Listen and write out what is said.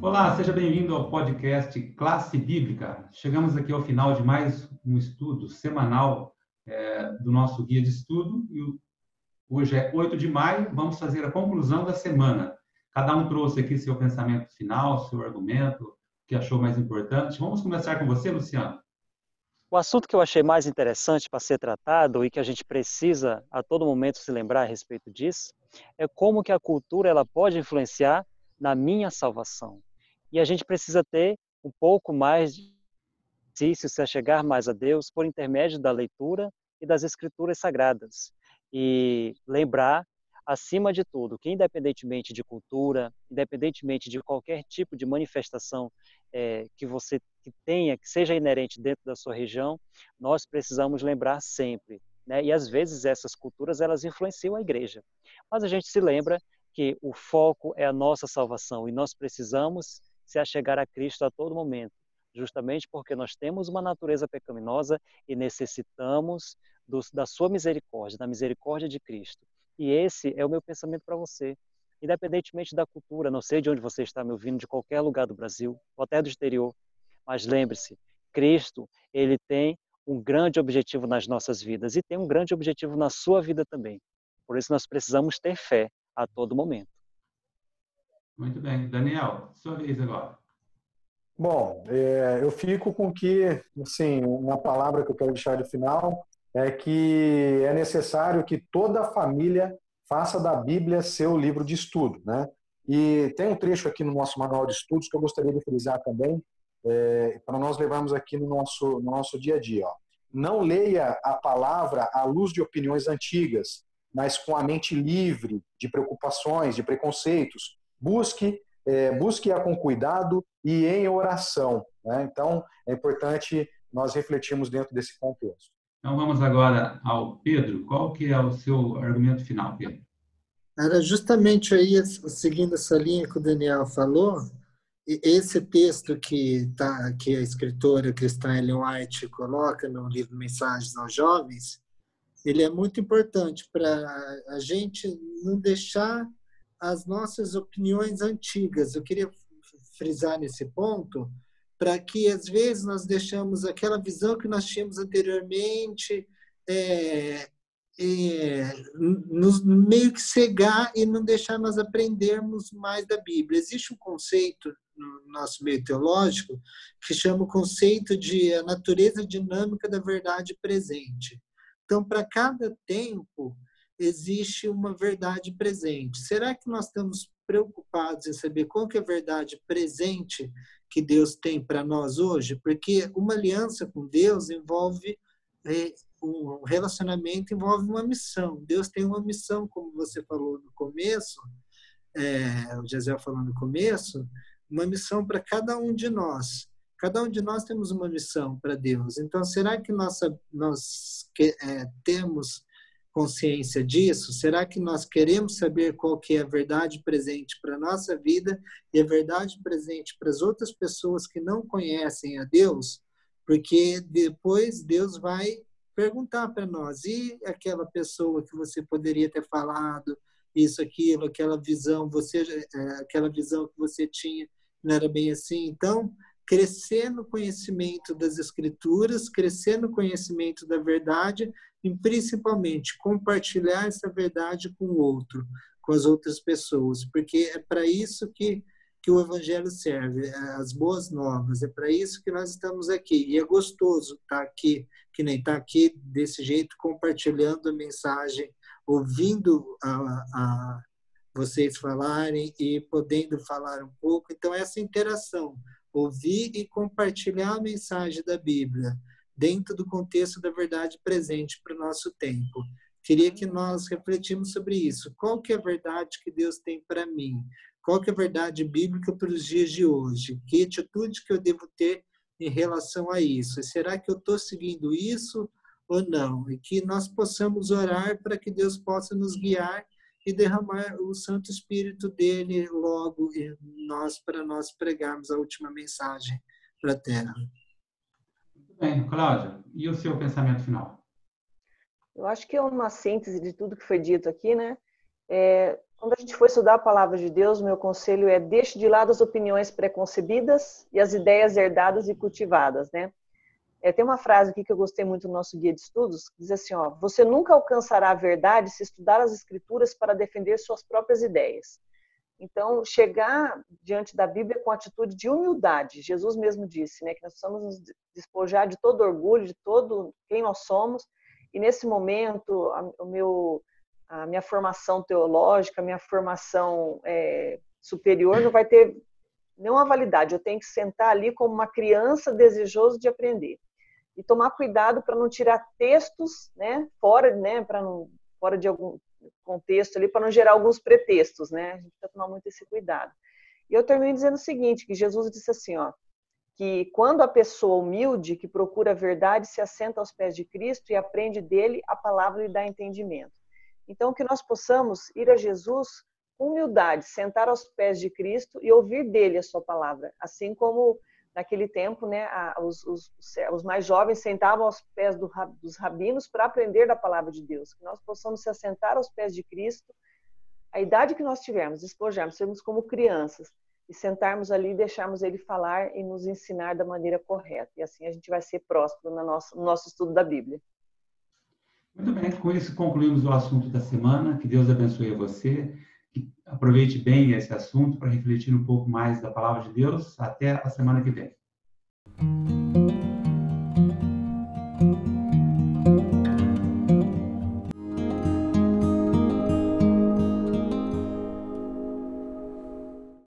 Olá, seja bem-vindo ao podcast Classe Bíblica. Chegamos aqui ao final de mais um estudo semanal é, do nosso guia de estudo. E hoje é 8 de maio, vamos fazer a conclusão da semana. Cada um trouxe aqui seu pensamento final, seu argumento, o que achou mais importante. Vamos começar com você, Luciano. O assunto que eu achei mais interessante para ser tratado e que a gente precisa a todo momento se lembrar a respeito disso é como que a cultura ela pode influenciar na minha salvação. E a gente precisa ter um pouco mais de exercício, se chegar mais a Deus por intermédio da leitura e das escrituras sagradas. E lembrar, acima de tudo, que independentemente de cultura, independentemente de qualquer tipo de manifestação é, que você que tenha, que seja inerente dentro da sua região, nós precisamos lembrar sempre. Né? E às vezes essas culturas elas influenciam a igreja. Mas a gente se lembra que o foco é a nossa salvação e nós precisamos se achegar a Cristo a todo momento, justamente porque nós temos uma natureza pecaminosa e necessitamos do, da sua misericórdia, da misericórdia de Cristo. E esse é o meu pensamento para você. Independentemente da cultura, não sei de onde você está me ouvindo, de qualquer lugar do Brasil ou até do exterior, mas lembre-se, Cristo, ele tem um grande objetivo nas nossas vidas e tem um grande objetivo na sua vida também. Por isso nós precisamos ter fé a todo momento. Muito bem. Daniel, sua vez agora. Bom, é, eu fico com que, assim, uma palavra que eu quero deixar de final é que é necessário que toda a família faça da Bíblia seu livro de estudo, né? E tem um trecho aqui no nosso manual de estudos que eu gostaria de frisar também, é, para nós levarmos aqui no nosso, no nosso dia a dia. Ó. Não leia a palavra à luz de opiniões antigas, mas com a mente livre de preocupações, de preconceitos, busque é, busque-a com cuidado e em oração. Né? Então, é importante nós refletirmos dentro desse contexto. Então, vamos agora ao Pedro. Qual que é o seu argumento final, Pedro? Era justamente aí, seguindo essa linha que o Daniel falou, esse texto que, tá, que a escritora cristã Ellen White coloca no livro Mensagens aos Jovens, ele é muito importante para a gente não deixar as nossas opiniões antigas. Eu queria frisar nesse ponto para que às vezes nós deixamos aquela visão que nós tínhamos anteriormente é, é, nos meio que cegar e não deixar nós aprendermos mais da Bíblia. Existe um conceito no nosso meio teológico que chama o conceito de a natureza dinâmica da verdade presente. Então, para cada tempo, existe uma verdade presente. Será que nós estamos preocupados em saber qual que é a verdade presente que Deus tem para nós hoje? Porque uma aliança com Deus envolve é, um relacionamento envolve uma missão. Deus tem uma missão, como você falou no começo, é, o Gisele falou no começo, uma missão para cada um de nós. Cada um de nós temos uma missão para Deus. Então, será que nossa, nós que, é, temos consciência disso? Será que nós queremos saber qual que é a verdade presente para a nossa vida e a verdade presente para as outras pessoas que não conhecem a Deus? Porque depois Deus vai perguntar para nós, e aquela pessoa que você poderia ter falado isso, aquilo, aquela visão, você, é, aquela visão que você tinha não era bem assim? Então, crescer no conhecimento das escrituras, crescer no conhecimento da verdade e principalmente compartilhar essa verdade com o outro, com as outras pessoas, porque é para isso que que o evangelho serve, é as boas novas, é para isso que nós estamos aqui. E é gostoso estar aqui, que nem estar aqui desse jeito compartilhando a mensagem, ouvindo a, a vocês falarem e podendo falar um pouco. Então essa interação ouvir e compartilhar a mensagem da Bíblia dentro do contexto da verdade presente para o nosso tempo. Queria que nós refletimos sobre isso. Qual que é a verdade que Deus tem para mim? Qual que é a verdade bíblica para os dias de hoje? Que atitude que eu devo ter em relação a isso? Será que eu estou seguindo isso ou não? E que nós possamos orar para que Deus possa nos guiar e derramar o Santo Espírito dele logo em nós para nós pregarmos a última mensagem para a Terra. Muito bem, Cláudia, e o seu pensamento final? Eu acho que é uma síntese de tudo que foi dito aqui, né? É, Quando a gente for estudar a palavra de Deus, meu conselho é deixe de lado as opiniões preconcebidas e as ideias herdadas e cultivadas, né? É, tem uma frase aqui que eu gostei muito do nosso guia de estudos, que diz assim, ó, você nunca alcançará a verdade se estudar as escrituras para defender suas próprias ideias. Então, chegar diante da Bíblia com atitude de humildade. Jesus mesmo disse, né, que nós precisamos nos despojar de todo orgulho, de todo quem nós somos. E nesse momento, a, meu, a minha formação teológica, a minha formação é, superior não vai ter nenhuma validade. Eu tenho que sentar ali como uma criança desejoso de aprender e tomar cuidado para não tirar textos, né, fora, né, para não fora de algum contexto ali, para não gerar alguns pretextos, né? A gente precisa tomar muito esse cuidado. E eu termino dizendo o seguinte, que Jesus disse assim, ó, que quando a pessoa humilde que procura a verdade se assenta aos pés de Cristo e aprende dele, a palavra lhe dá entendimento. Então que nós possamos ir a Jesus com humildade, sentar aos pés de Cristo e ouvir dele a sua palavra, assim como naquele tempo, né, os, os, os, mais jovens sentavam aos pés do, dos rabinos para aprender da palavra de Deus. Que nós possamos se assentar aos pés de Cristo, a idade que nós tivermos, despojarmos, sermos como crianças e sentarmos ali e deixarmos ele falar e nos ensinar da maneira correta. E assim a gente vai ser próspero no nosso, no nosso estudo da Bíblia. Muito bem, com isso concluímos o assunto da semana. Que Deus abençoe você aproveite bem esse assunto para refletir um pouco mais da palavra de Deus. Até a semana que vem.